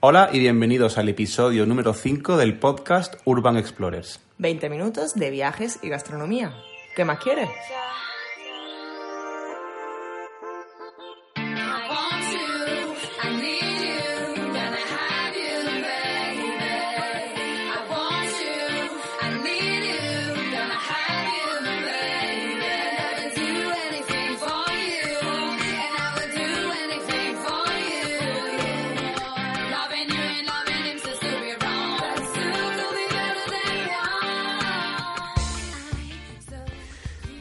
Hola y bienvenidos al episodio número 5 del podcast Urban Explorers. 20 minutos de viajes y gastronomía. ¿Qué más quieres?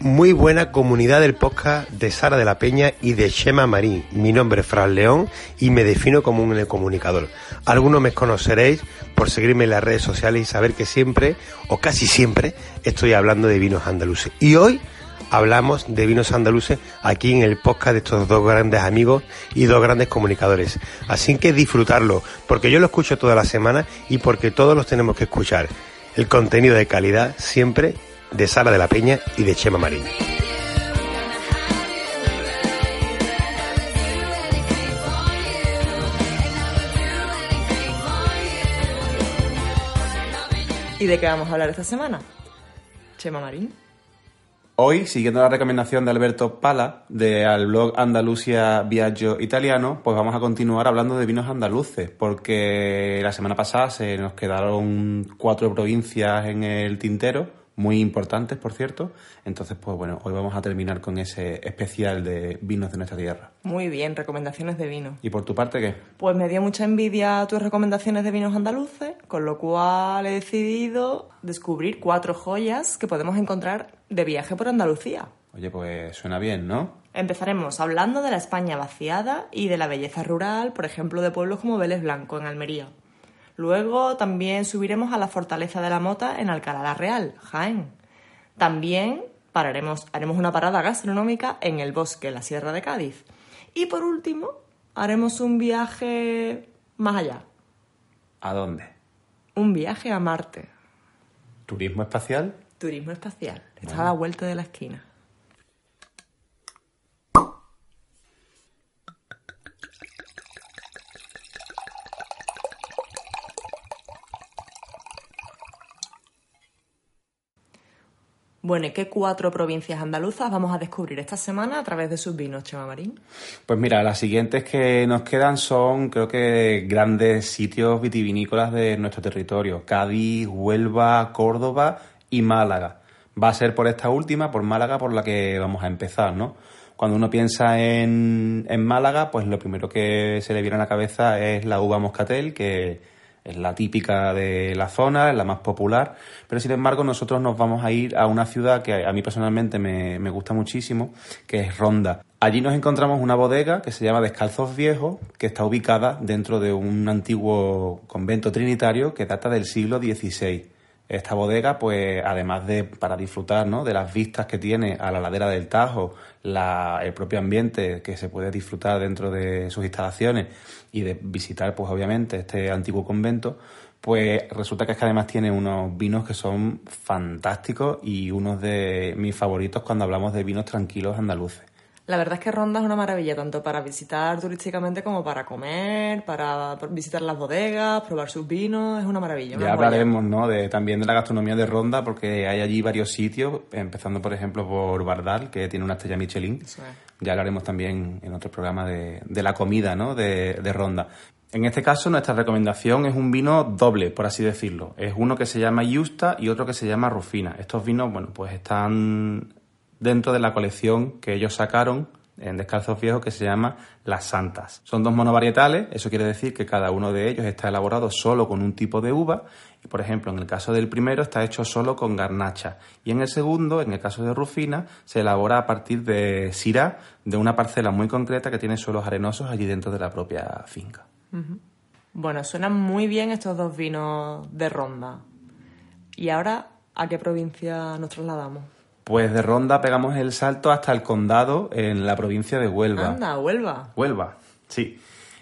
Muy buena comunidad del podcast de Sara de la Peña y de Shema Marín. Mi nombre es Fran León y me defino como un comunicador. Algunos me conoceréis por seguirme en las redes sociales y saber que siempre, o casi siempre, estoy hablando de vinos andaluces. Y hoy hablamos de vinos andaluces aquí en el podcast de estos dos grandes amigos y dos grandes comunicadores. Así que disfrutarlo, porque yo lo escucho toda la semana y porque todos los tenemos que escuchar. El contenido de calidad siempre de Sara de la Peña y de Chema Marín. ¿Y de qué vamos a hablar esta semana? Chema Marín. Hoy, siguiendo la recomendación de Alberto Pala del blog Andalucía Viaggio Italiano, pues vamos a continuar hablando de vinos andaluces, porque la semana pasada se nos quedaron cuatro provincias en el tintero, muy importantes, por cierto. Entonces, pues bueno, hoy vamos a terminar con ese especial de vinos de nuestra tierra. Muy bien, recomendaciones de vino. ¿Y por tu parte qué? Pues me dio mucha envidia tus recomendaciones de vinos andaluces, con lo cual he decidido descubrir cuatro joyas que podemos encontrar de viaje por Andalucía. Oye, pues suena bien, ¿no? Empezaremos hablando de la España vaciada y de la belleza rural, por ejemplo, de pueblos como Vélez Blanco, en Almería. Luego también subiremos a la Fortaleza de la Mota en Alcalá la Real, Jaén. También pararemos, haremos una parada gastronómica en el bosque, la Sierra de Cádiz. Y por último, haremos un viaje más allá. ¿A dónde? Un viaje a Marte. ¿Turismo espacial? Turismo espacial. Está a la vuelta de la esquina. Bueno, ¿y qué cuatro provincias andaluzas vamos a descubrir esta semana a través de sus vinos, Chema Marín? Pues mira, las siguientes que nos quedan son, creo que, grandes sitios vitivinícolas de nuestro territorio. Cádiz, Huelva, Córdoba y Málaga. Va a ser por esta última, por Málaga, por la que vamos a empezar, ¿no? Cuando uno piensa en, en Málaga, pues lo primero que se le viene a la cabeza es la uva moscatel, que es la típica de la zona, es la más popular, pero sin embargo nosotros nos vamos a ir a una ciudad que a mí personalmente me, gusta muchísimo, que es Ronda. Allí nos encontramos una bodega que se llama Descalzos Viejos, que está ubicada dentro de un antiguo convento trinitario que data del siglo XVI. Esta bodega, pues además de para disfrutar ¿no? de las vistas que tiene a la ladera del Tajo, el propio ambiente que se puede disfrutar dentro de sus instalaciones y de visitar, pues obviamente, este antiguo convento, pues resulta que es que además tiene unos vinos que son fantásticos y unos de mis favoritos cuando hablamos de vinos tranquilos andaluces. La verdad es que Ronda es una maravilla, tanto para visitar turísticamente como para comer, para visitar las bodegas, probar sus vinos, es una maravilla. Una ya hablaremos ¿no? de, también de la gastronomía de Ronda, porque hay allí varios sitios, empezando por ejemplo por Bardal, que tiene una estrella Michelin. Ya hablaremos también en otro programa de, de la comida ¿no? de, de Ronda. En este caso, nuestra recomendación es un vino doble, por así decirlo. Es uno que se llama Justa y otro que se llama Rufina. Estos vinos, bueno, pues están dentro de la colección que ellos sacaron en Descalzos Viejos que se llama Las Santas. Son dos monovarietales, eso quiere decir que cada uno de ellos está elaborado solo con un tipo de uva y por ejemplo en el caso del primero está hecho solo con garnacha y en el segundo, en el caso de Rufina, se elabora a partir de sirá de una parcela muy concreta que tiene suelos arenosos allí dentro de la propia finca. Bueno, suenan muy bien estos dos vinos de Ronda. ¿Y ahora a qué provincia nos trasladamos? Pues de Ronda pegamos el salto hasta el condado en la provincia de Huelva. Anda, Huelva. Huelva, sí.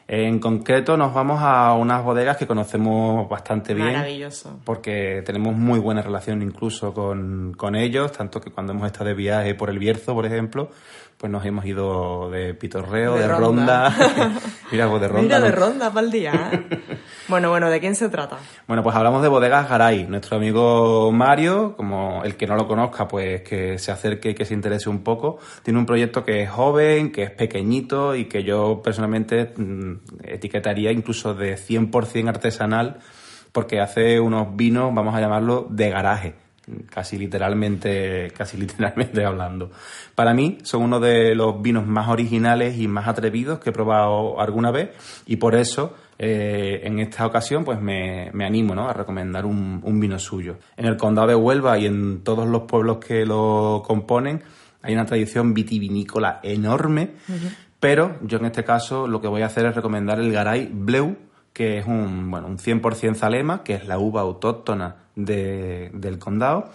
En concreto nos vamos a unas bodegas que conocemos bastante bien. Maravilloso. Porque tenemos muy buena relación incluso con, con ellos, tanto que cuando hemos estado de viaje por el Bierzo, por ejemplo, pues nos hemos ido de pitorreo, de, De ronda. ronda. Mira, pues de ronda. Mira, de ronda para el día. ¿eh? bueno, bueno, ¿de quién se trata? Bueno, pues hablamos de Bodegas Garay. Nuestro amigo Mario, como el que no lo conozca, pues que se acerque y que se interese un poco. Tiene un proyecto que es joven, que es pequeñito y que yo personalmente mm, etiquetaría incluso de 100% artesanal porque hace unos vinos, vamos a llamarlo, de garaje. Casi literalmente, casi literalmente hablando. Para mí son uno de los vinos más originales y más atrevidos que he probado alguna vez y por eso eh, en esta ocasión pues me, me animo ¿no? a recomendar un, un vino suyo. En el condado de Huelva y en todos los pueblos que lo componen hay una tradición vitivinícola enorme, pero yo en este caso lo que voy a hacer es recomendar el Garay Bleu, que es un, bueno, un 100% Zalema, que es la uva autóctona de- del condado.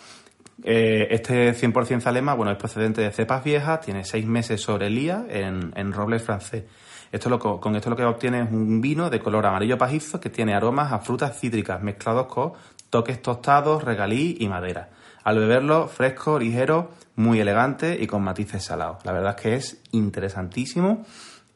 Eh, este 100% Zalema, bueno, es procedente de cepas viejas, tiene seis meses sobre lía en, en roble francés. Esto lo, co- con esto lo que obtiene es un vino de color amarillo pajizo que tiene aromas a frutas cítricas mezclados con toques tostados, regalí y madera. Al beberlo, fresco, ligero, muy elegante y con matices salados. La verdad es que es interesantísimo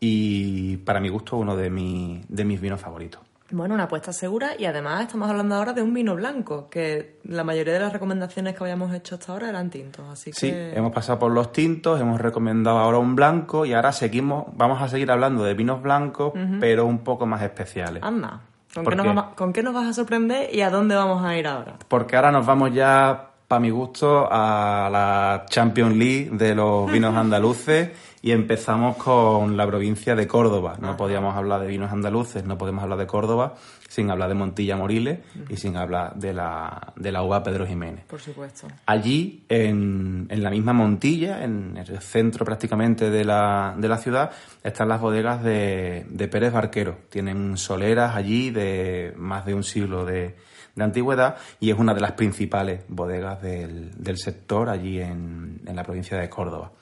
y para mi gusto uno de, mi- de mis vinos favoritos. Bueno, una apuesta segura y además estamos hablando ahora de un vino blanco, que la mayoría de las recomendaciones que habíamos hecho hasta ahora eran tintos, así que... Sí, hemos pasado por los tintos, hemos recomendado ahora un blanco y ahora seguimos, vamos a seguir hablando de vinos blancos, pero un poco más especiales. Anda, ¿con ¿Por qué, nos qué? vamos, ¿con qué nos vas a sorprender y a dónde vamos a ir ahora? Porque ahora nos vamos ya, para mi gusto, a la Champions League de los vinos andaluces y empezamos con la provincia de Córdoba. No podíamos hablar de vinos andaluces, no podemos hablar de Córdoba sin hablar de Montilla Moriles y sin hablar de la, de la uva Pedro Jiménez. Por supuesto. Allí, en, en la misma Montilla, en el centro prácticamente de la, de la ciudad, están las bodegas de, de Pérez Barquero. Tienen soleras allí de más de un siglo de, de antigüedad y es una de las principales bodegas del, del sector allí en, en la provincia de Córdoba.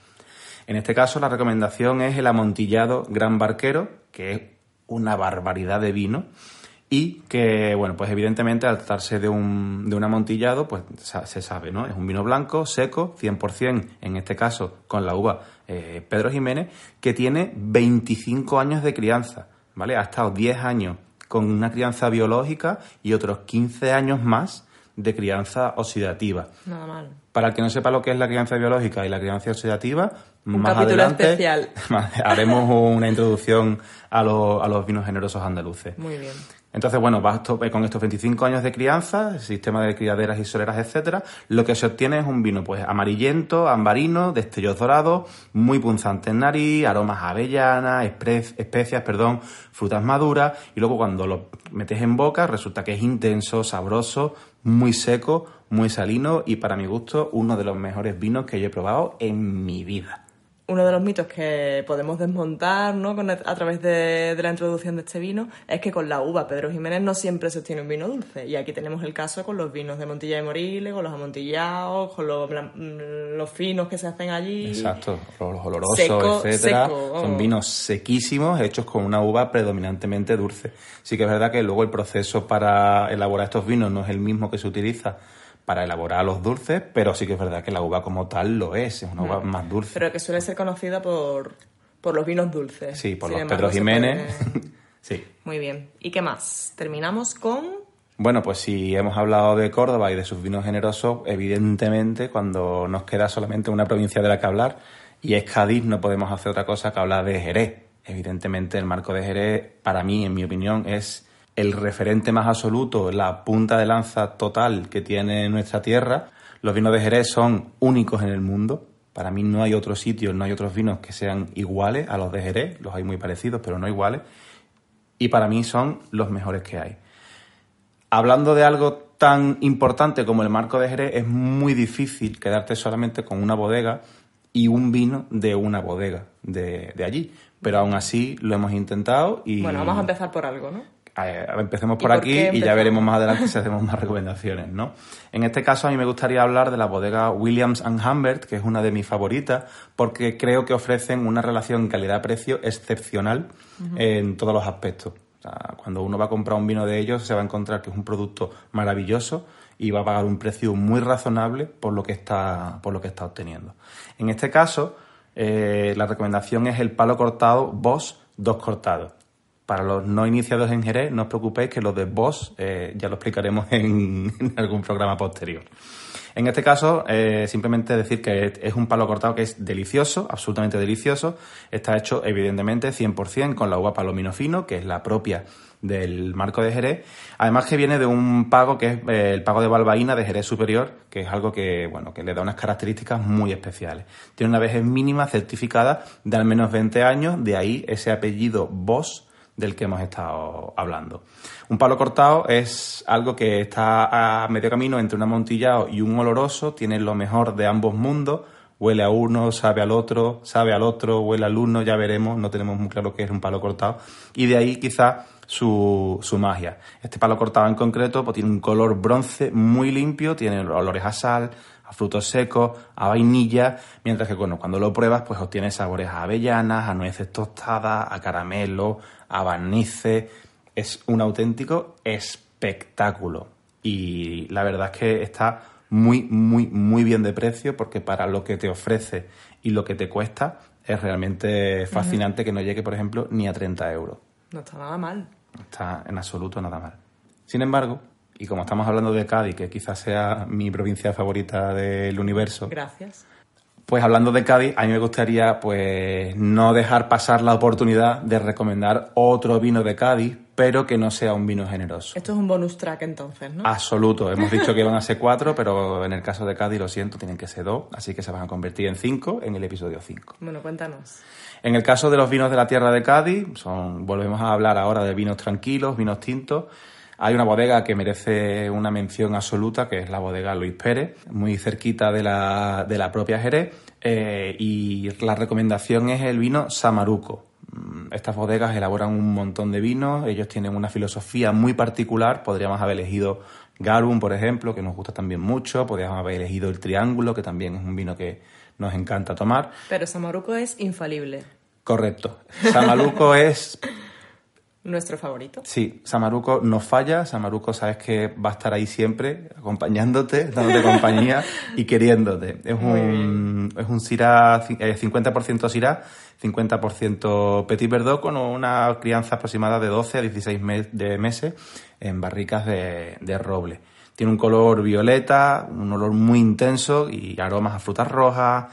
En este caso, la recomendación es el amontillado Gran Barquero, que es una barbaridad de vino y que, bueno, pues evidentemente al tratarse de un, de un amontillado, pues se sabe, ¿no? Es un vino blanco, seco, 100%, en este caso con la uva eh, Pedro Jiménez, que tiene 25 años de crianza, ¿vale? Ha estado 10 años con una crianza biológica y otros 15 años más de crianza oxidativa. Nada mal. Para el que no sepa lo que es la crianza biológica y la crianza oxidativa, Un más capítulo adelante especial. haremos una introducción a, los- a los vinos generosos andaluces. Muy bien. Entonces, bueno, basto- eh, con estos 25 años de crianza, sistema de criaderas y soleras, etcétera, lo que se obtiene es un vino pues amarillento, ambarino, destellos dorados, muy punzante en nariz, aromas a avellana, espre- especias, perdón, frutas maduras, y luego cuando lo metes en boca resulta que es intenso, sabroso, muy seco, muy salino y para mi gusto uno de los mejores vinos que yo he probado en mi vida. Uno de los mitos que podemos desmontar ¿no? Con- a través de, de la introducción de este vino es que con la uva Pedro Jiménez no siempre se obtiene un vino dulce. Y aquí tenemos el caso con los vinos de Montilla y Moriles, con los amontillados, con los, mm, los finos que se hacen allí. Exacto, los olorosos, Seco, etcétera. seco, Son vinos sequísimos, hechos con una uva predominantemente dulce. Sí que es verdad que luego el proceso para elaborar estos vinos no es el mismo que se utiliza para elaborar los dulces, pero sí que es verdad que la uva como tal lo es, es una uva más dulce. Mm. Pero que suele ser conocida por, por los vinos dulces. sí, por Sin los embargo, Pedro Jiménez. puede- sí. Muy bien. ¿Y qué más? Terminamos con... Bueno, pues si hemos hablado de Córdoba y de sus vinos generosos, evidentemente cuando nos queda solamente una provincia de la que hablar, y es Cádiz, no podemos hacer otra cosa que hablar de Jerez. Evidentemente el marco de Jerez, para mí, en mi opinión, es el referente más absoluto, la punta de lanza total que tiene nuestra tierra. Los vinos de Jerez son únicos en el mundo. Para mí no hay otro sitio, no hay otros vinos que sean iguales a los de Jerez. Los hay muy parecidos, pero no iguales. Y para mí son los mejores que hay. Hablando de algo tan importante como el marco de Jerez, es muy difícil quedarte solamente con una bodega y un vino de una bodega de, allí. Pero aún así lo hemos intentado. Bueno, vamos a empezar por algo, ¿no? Empecemos ¿Y por aquí y ya veremos más adelante si hacemos más recomendaciones, ¿no? En este caso a mí me gustaría hablar de la bodega Williams and Humbert, que es una de mis favoritas, porque creo que ofrecen una relación calidad-precio excepcional en todos los aspectos. O sea, cuando uno va a comprar un vino de ellos se va a encontrar que es un producto maravilloso y va a pagar un precio muy razonable por lo que está, por lo que está obteniendo. En este caso, eh, la recomendación es el palo cortado Boss dos cortados. Para los no iniciados en Jerez, no os preocupéis que los de Boss eh, ya lo explicaremos en, algún programa posterior. En este caso, eh, simplemente decir que es- es un palo cortado que es delicioso, absolutamente delicioso. Está hecho, evidentemente, 100% con la uva palomino fino, que es la propia del marco de Jerez. Además que viene de un pago que es eh, el pago de balbaína de Jerez Superior, que es algo que, bueno, que le da unas características muy especiales. Tiene una vejez mínima certificada de al menos 20 años, de ahí ese apellido Boss del que hemos estado hablando. Un palo cortado es algo que está a medio camino entre un amontillado y un oloroso, tiene lo mejor de ambos mundos, huele a uno, sabe al otro, sabe al otro, huele al uno, ya veremos, no tenemos muy claro qué es un palo cortado, y de ahí quizá su, su magia. Este palo cortado en concreto pues, tiene un color bronce muy limpio, tiene olores a sal, a frutos secos, a vainilla, mientras que bueno, cuando lo pruebas pues obtienes sabores a avellanas, a nueces tostadas, a caramelo, a barnices. Es un auténtico espectáculo. Y la verdad es que está muy, muy, muy bien de precio porque para lo que te ofrece y lo que te cuesta es realmente fascinante que no llegue, por ejemplo, ni a 30 euros. No está nada mal. No está en absoluto nada mal. Sin embargo, y como estamos hablando de Cádiz, que quizás sea mi provincia favorita del universo, Gracias. Pues hablando de Cádiz, a mí me gustaría pues no dejar pasar la oportunidad de recomendar otro vino de Cádiz, pero que no sea un vino generoso. Esto es un bonus track entonces, ¿no? Absoluto. Hemos dicho que van a ser cuatro, pero en el caso de Cádiz, lo siento, tienen que ser dos, así que se van a convertir en cinco en el episodio cinco. Bueno, cuéntanos. En el caso de los vinos de la tierra de Cádiz, son, volvemos a hablar ahora de vinos tranquilos, vinos tintos. Hay una bodega que merece una mención absoluta, que es la bodega Luis Pérez, muy cerquita de la, de la propia Jerez. eh, y la recomendación es el vino Samaruco. Mm, Estas bodegas elaboran un montón de vinos, ellos tienen una filosofía muy particular. Podríamos haber elegido Garum, por ejemplo, que nos gusta también mucho. Podríamos haber elegido el Triángulo, que también es un vino que nos encanta tomar. Pero Samaruco es infalible. Correcto. Samaruco es Nuestro favorito. Sí, Samaruco no falla. Samaruco sabes que va a estar ahí siempre, acompañándote, dándote compañía y queriéndote. Es un, es un Syrah, ci- eh, 50% Syrah, 50% Petit Verdot con una crianza aproximada de 12 a 16 me- de meses en barricas de, de roble. Tiene un color violeta, un olor muy intenso y aromas a frutas rojas,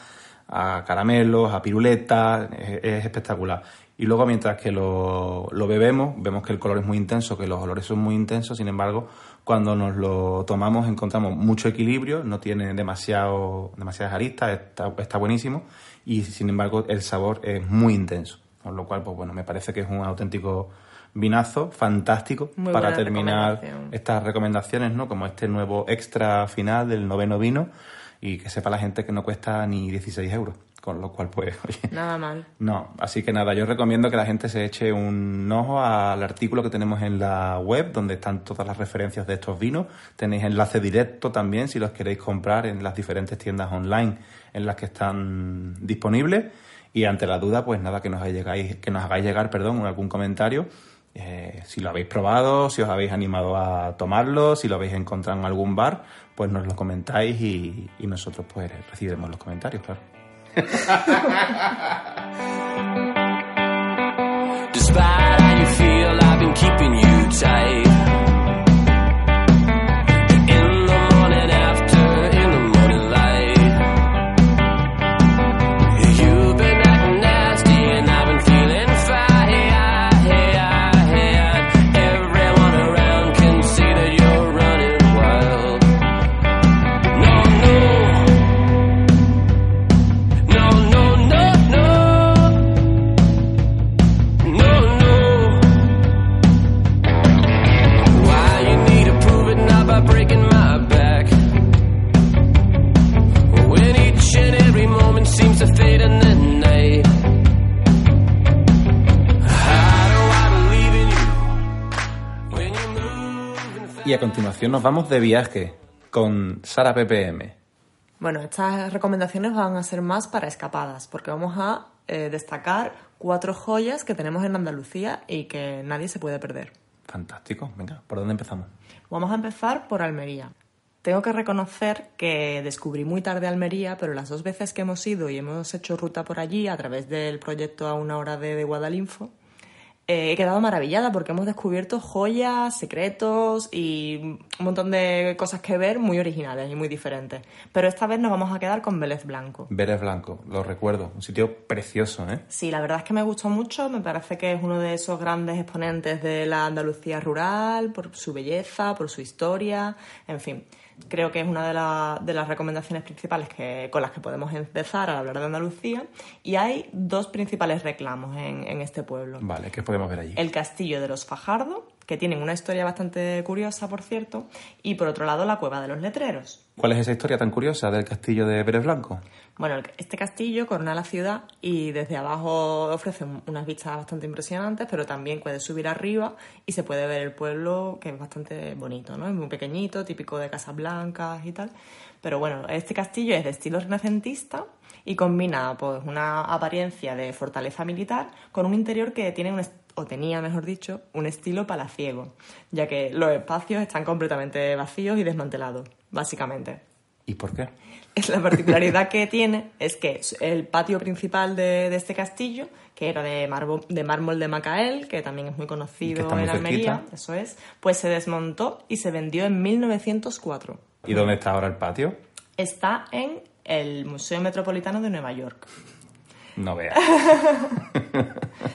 a caramelos, a piruletas, es, es espectacular. Y luego mientras que lo, lo bebemos, vemos que el color es muy intenso, que los olores son muy intensos, sin embargo, cuando nos lo tomamos encontramos mucho equilibrio, no tiene demasiado, demasiadas aristas, está, está buenísimo y sin embargo el sabor es muy intenso. Con lo cual, pues bueno, me parece que es un auténtico vinazo fantástico Muy para terminar estas recomendaciones, ¿no? Como este nuevo extra final del noveno vino y que sepa la gente que no cuesta ni 16 euros. Con lo cual, pues, oye, Nada mal. no, así que nada, yo recomiendo que la gente se eche un ojo al artículo que tenemos en la web, donde están todas las referencias de estos vinos. Tenéis enlace directo también si los queréis comprar en las diferentes tiendas online en las que están disponibles. Y ante la duda, pues nada, que nos hagáis, que nos hagáis llegar, perdón, algún comentario. eh, si lo habéis probado, si os habéis animado a tomarlo, si lo habéis encontrado en algún bar, pues nos lo comentáis y, y nosotros pues recibiremos los comentarios, claro. Despite how you feel, I've been keeping you tight. Nos vamos de viaje con Sara PPM. Bueno, estas recomendaciones van a ser más para escapadas, porque vamos a eh, destacar cuatro joyas que tenemos en Andalucía y que nadie se puede perder. Fantástico. Venga, ¿por dónde empezamos? Vamos a empezar por Almería. Tengo que reconocer que descubrí muy tarde Almería, pero las dos veces que hemos ido y hemos hecho ruta por allí a través del proyecto A una hora de, de Guadalinfo, eh, he quedado maravillada porque hemos descubierto joyas, secretos y un montón de cosas que ver muy originales y muy diferentes. Pero esta vez nos vamos a quedar con Vélez Blanco. Vélez Blanco, lo recuerdo. Un sitio precioso, ¿eh? Sí, la verdad es que me gustó mucho. Me parece que es uno de esos grandes exponentes de la Andalucía rural, por su belleza, por su historia, en fin. Creo que es una de, la- de las recomendaciones principales que, con las que podemos empezar a hablar de Andalucía. Y hay dos principales reclamos en, en este pueblo. Vale, ¿qué podemos ver allí? El castillo de los Fajardo, que tienen una historia bastante curiosa, por cierto, y por otro lado la cueva de los letreros. ¿Cuál es esa historia tan curiosa del castillo de Vélez Blanco? Bueno, este castillo corona la ciudad y desde abajo ofrece un- unas vistas bastante impresionantes, pero también puedes subir arriba y se puede ver el pueblo, que es bastante bonito, ¿no? Es muy pequeñito, típico de casas blancas y tal. Pero bueno, este castillo es de estilo renacentista y combina pues una apariencia de fortaleza militar con un interior que tiene un o tenía, mejor dicho, un estilo palaciego, ya que los espacios están completamente vacíos y desmantelados, básicamente. ¿Y por qué? Es la particularidad que tiene es que el patio principal de, de este castillo, que era de, marbo- de mármol de Macael, que también es muy conocido muy en Almería, cerquita. eso es, pues se desmontó y se vendió en 1904. ¿Y dónde está ahora el patio? Está en el Museo Metropolitano de Nueva York. No veas.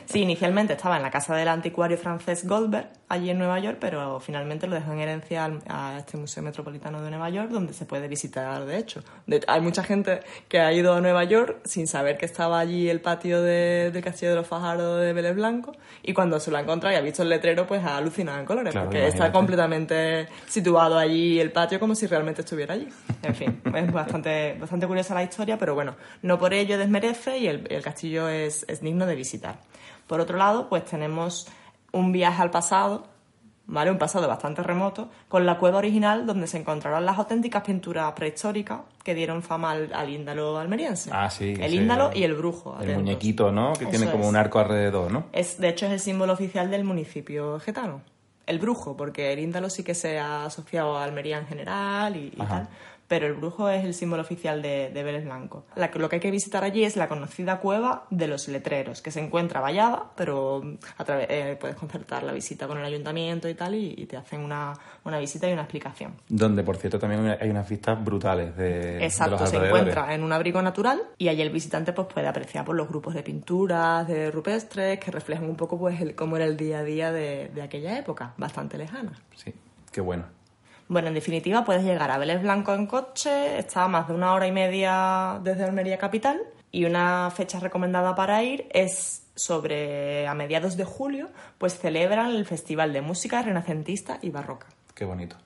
Sí, inicialmente estaba en la casa del anticuario francés Goldberg, allí en Nueva York, pero finalmente lo dejó en herencia a este Museo Metropolitano de Nueva York, donde se puede visitar, de hecho. De- hay mucha gente que ha ido a Nueva York sin saber que estaba allí el patio de- del Castillo de los Fajardos de Vélez Blanco, y cuando se lo ha encontrado y ha visto el letrero, pues ha alucinado en colores, Claro, porque imagínate. está completamente situado allí el patio como si realmente estuviera allí. En fin, es bastante, bastante curiosa la historia, pero bueno, no por ello desmerece y el, el castillo es, es digno de visitar. Por otro lado, pues tenemos un viaje al pasado, ¿vale? Un pasado bastante remoto, con la cueva original donde se encontraron las auténticas pinturas prehistóricas que dieron fama al, al índalo almeriense. Ah, sí. El ese- índalo y el brujo. El muñequito, ¿no? Que tiene como es. un arco alrededor, ¿no? Es, de hecho, es el símbolo oficial del municipio getano. El brujo, porque el índalo sí que se ha asociado a Almería en general y, tal. Pero el brujo es el símbolo oficial de, de Vélez Blanco. La lo que hay que visitar allí es la conocida cueva de los letreros, que se encuentra vallada, pero a través, eh, puedes concertar la visita con el ayuntamiento y tal, y, y te hacen una, una visita y una explicación. Donde, por cierto, también hay unas vistas brutales de, de Exacto, los se encuentra en un abrigo natural y allí el visitante pues puede apreciar por los grupos de pinturas, de rupestres, que reflejan un poco pues el, cómo era el día a día de, de aquella época, bastante lejana. Sí, qué bueno. Bueno, en definitiva, puedes llegar a Vélez Blanco en coche, está a más de una hora y media desde Almería capital y una fecha recomendada para ir es sobre a mediados de julio, pues celebran el Festival de Música Renacentista y Barroca. Qué bonito.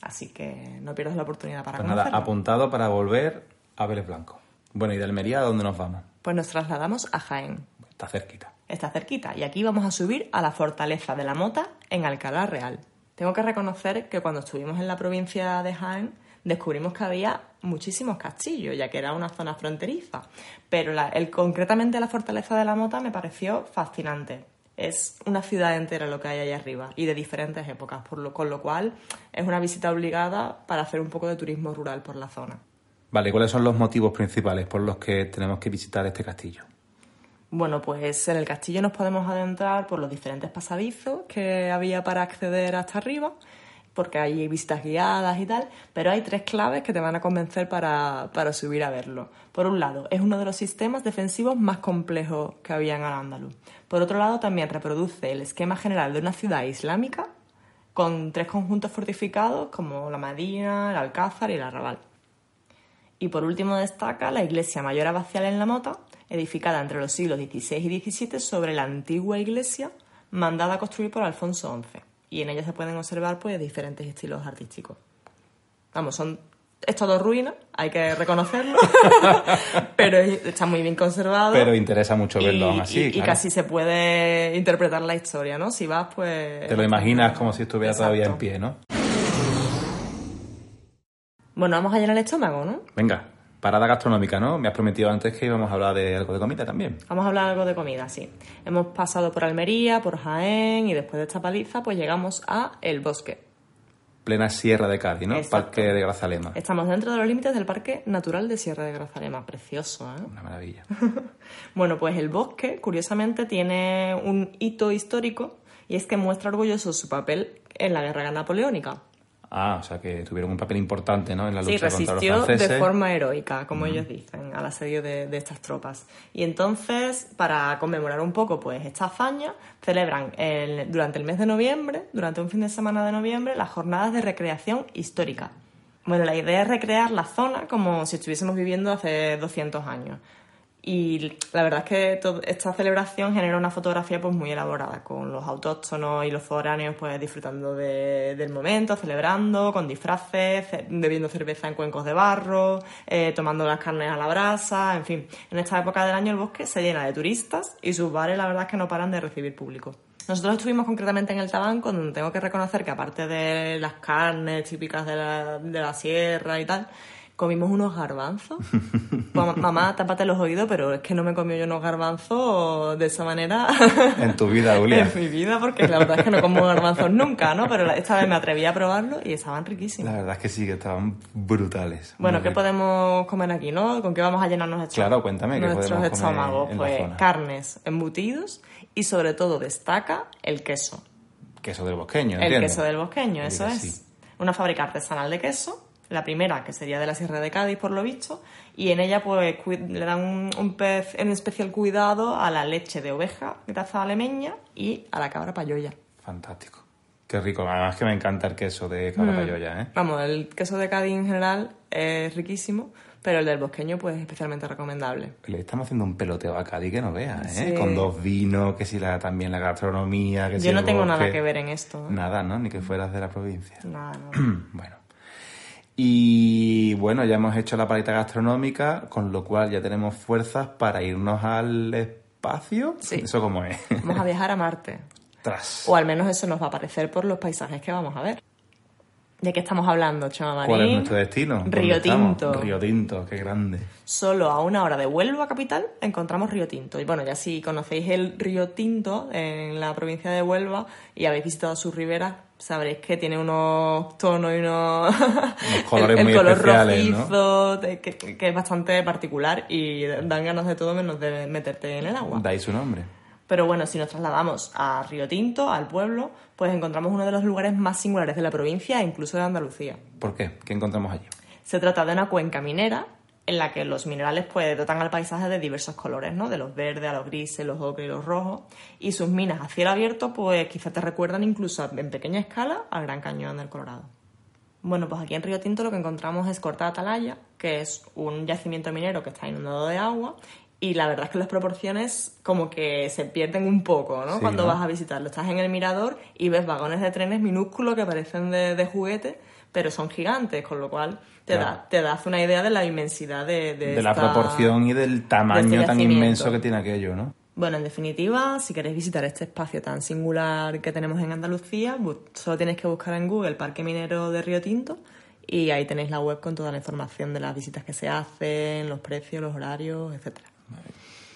Así que no pierdas la oportunidad para Pues nada, apuntado para volver a Vélez Blanco. Bueno, ¿y de Almería a dónde nos vamos? Pues nos trasladamos a Jaén. Está cerquita. Está cerquita y aquí vamos a subir a la fortaleza de la Mota en Alcalá Real. Tengo que reconocer que cuando estuvimos en la provincia de Jaén descubrimos que había muchísimos castillos, ya que era una zona fronteriza. Pero el, concretamente la fortaleza de la Mota me pareció fascinante. Es una ciudad entera lo que hay ahí arriba y de diferentes épocas, por lo, con lo cual es una visita obligada para hacer un poco de turismo rural por la zona. Vale, ¿cuáles son los motivos principales por los que tenemos que visitar este castillo? Bueno, pues en el castillo nos podemos adentrar por los diferentes pasadizos que había para acceder hasta arriba, porque hay visitas guiadas y tal, pero hay tres claves que te van a convencer para, para subir a verlo. Por un lado, es uno de los sistemas defensivos más complejos que había en Al-Ándalus. Por otro lado, también reproduce el esquema general de una ciudad islámica con tres conjuntos fortificados como la Madina, el Alcázar y el Arrabal. Y por último destaca la iglesia mayor abacial en la Mota, edificada entre los siglos XVI y XVII sobre la antigua iglesia mandada a construir por Alfonso XI. Y en ella se pueden observar pues diferentes estilos artísticos. Vamos, son es todo ruina, hay que reconocerlo, pero es- está muy bien conservado. Pero interesa mucho verlo aún así. y- casi se puede interpretar la historia, ¿no? Si vas, pues... Te lo imaginas como si estuviera todavía en pie, ¿no? Bueno, vamos a llenar el estómago, ¿no? Venga, parada gastronómica, ¿no? Me has prometido antes que íbamos a hablar de algo de comida también. Vamos a hablar algo de comida, sí. Hemos pasado por Almería, por Jaén y después de esta paliza pues llegamos a El Bosque. Plena Sierra de Cádiz, ¿no? Exacto. Parque de Grazalema. Estamos dentro de los límites del Parque Natural de Sierra de Grazalema. Precioso, ¿eh? Una maravilla. Bueno, pues el bosque, curiosamente, tiene un hito histórico y es que muestra orgulloso su papel en la guerra napoleónica. Ah, o sea que tuvieron un papel importante, ¿no? En la Sí, lucha contra los resistió franceses. de forma heroica, como ellos dicen, al asedio de, de estas tropas. Y entonces, para conmemorar un poco pues esta hazaña, celebran el- durante el mes de noviembre, durante un fin de semana de noviembre, las jornadas de recreación histórica. Bueno, la idea es recrear la zona como si estuviésemos viviendo hace 200 años. Y la verdad es que esta celebración genera una fotografía pues muy elaborada, con los autóctonos y los foráneos pues disfrutando de- del momento, celebrando, con disfraces, ce- bebiendo cerveza en cuencos de barro, eh, tomando las carnes a la brasa, en fin. En esta época del año el bosque se llena de turistas y sus bares la verdad es que no paran de recibir público. Nosotros estuvimos concretamente en el Tabanco, donde tengo que reconocer que aparte de las carnes típicas de la, de la sierra y tal, comimos unos garbanzos. Mamá, tápate los oídos, pero es que no me comí yo unos garbanzos de esa manera En tu vida, Julia. en mi vida, porque la verdad es que no como garbanzos nunca, ¿no? Pero esta vez me atreví a probarlo y estaban riquísimos. La verdad es que sí, que estaban brutales. Bueno, ¿qué podemos comer aquí, no? ¿Con qué vamos a llenarnos estos- Claro, cuéntame, ¿qué nuestros podemos comer estómagos? en Pues carnes, embutidos y sobre todo destaca el queso. Queso del bosqueño, El entiendo. queso del bosqueño, eso es. sí. Una fábrica artesanal de queso, la primera que sería de la Sierra de Cádiz por lo visto, y en ella pues le dan un, un pez en especial cuidado a la leche de oveja, raza alemeña, y a la cabra payoya. Fantástico. Qué rico. Además que me encanta el queso de cabra Mm. payoya, ¿eh? Vamos, el queso de Cádiz en general es riquísimo, pero el del bosqueño pues es especialmente recomendable. Le estamos haciendo un peloteo a Cádiz que no veas, ¿eh? Sí. Con dos vinos, que si la, también la gastronomía, que si Yo no el tengo nada que ver en esto. ¿eh? Nada, ¿no? Ni que fueras de la provincia. Nada, no. bueno. Y bueno, ya hemos hecho la paleta gastronómica, con lo cual ya tenemos fuerzas para irnos al espacio. Sí. ¿Eso cómo es? Vamos a viajar a Marte. Tras. O al menos eso nos va a parecer por los paisajes que vamos a ver. ¿De qué estamos hablando, Chema Marín? ¿Cuál es nuestro destino? ¿Dónde Río estamos? Tinto. Río Tinto, qué grande. Solo a una hora de Huelva capital encontramos Río Tinto. Y bueno, ya si conocéis el Río Tinto en la provincia de Huelva y habéis visitado sus riberas, sabréis que tiene unos tonos y unos... colores el, el muy color especiales, ¿no? rojizo, de- que, que es bastante particular y dan ganas de todo menos de meterte en el agua. Ahí su nombre. Pero bueno, si nos trasladamos a Río Tinto, al pueblo, pues encontramos uno de los lugares más singulares de la provincia e incluso de Andalucía. ¿Por qué? ¿Qué encontramos allí? Se trata de una cuenca minera en la que los minerales pues dotan al paisaje de diversos colores, ¿no? De los verdes a los grises, los ocres y los rojos. Y sus minas a cielo abierto pues quizás te recuerdan incluso en pequeña escala al Gran Cañón del Colorado. Bueno, pues aquí en Río Tinto lo que encontramos es Corta Atalaya, que es un yacimiento minero que está inundado de agua. Y la verdad es que las proporciones como que se pierden un poco, ¿no? Sí, Cuando ¿no? vas a visitarlo. Estás en el mirador y ves vagones de trenes minúsculos que parecen de, de juguete, pero son gigantes, con lo cual te, Claro. da, te das una idea de la inmensidad de, de, De la proporción y del tamaño de tan inmenso que tiene aquello, ¿no? Bueno, en definitiva, si queréis visitar este espacio tan singular que tenemos en Andalucía, solo tenéis que buscar en Google Parque Minero de Río Tinto y ahí tenéis la web con toda la información de las visitas que se hacen, los precios, los horarios, etcétera.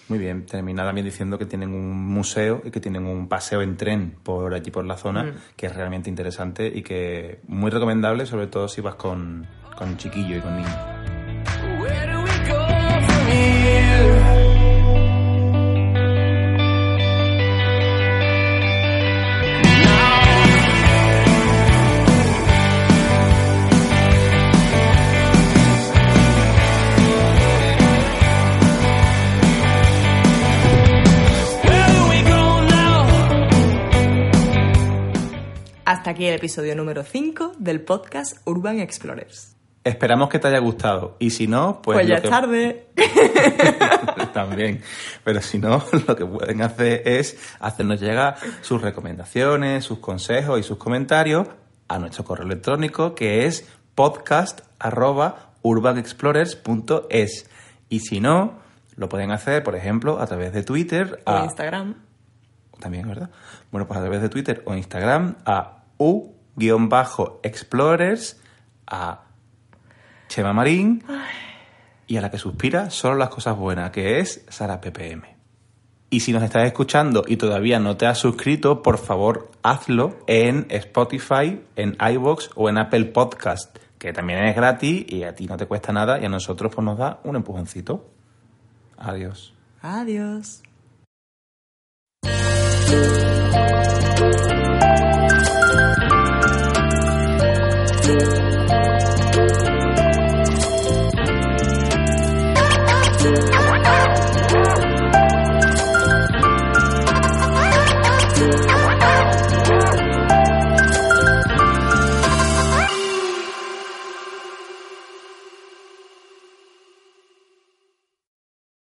Muy bien, termina también diciendo que tienen un museo y que tienen un paseo en tren por allí por la zona, Mm. que es realmente interesante y que muy recomendable, sobre todo si vas con, con chiquillo y con niños. Hasta aquí el episodio número 5 del podcast Urban Explorers. Esperamos que te haya gustado y si no, pues, Pues, ya es tarde. también, pero si no, lo que pueden hacer es hacernos llegar sus recomendaciones, sus consejos y sus comentarios a nuestro correo electrónico que es podcast@urbanexplorers.es y si no, lo pueden hacer, por ejemplo, a través de Twitter O a Instagram. también, ¿verdad? Bueno, pues a través de Twitter o Instagram a u-explorers a Chema Marín y a la que suspira solo las cosas buenas, que es Sara PPM. Y si nos estás escuchando y todavía no te has suscrito, por favor hazlo en Spotify, en iVoox o en Apple Podcast, que también es gratis y a ti no te cuesta nada y a nosotros pues nos da un empujoncito. Adiós. Adiós.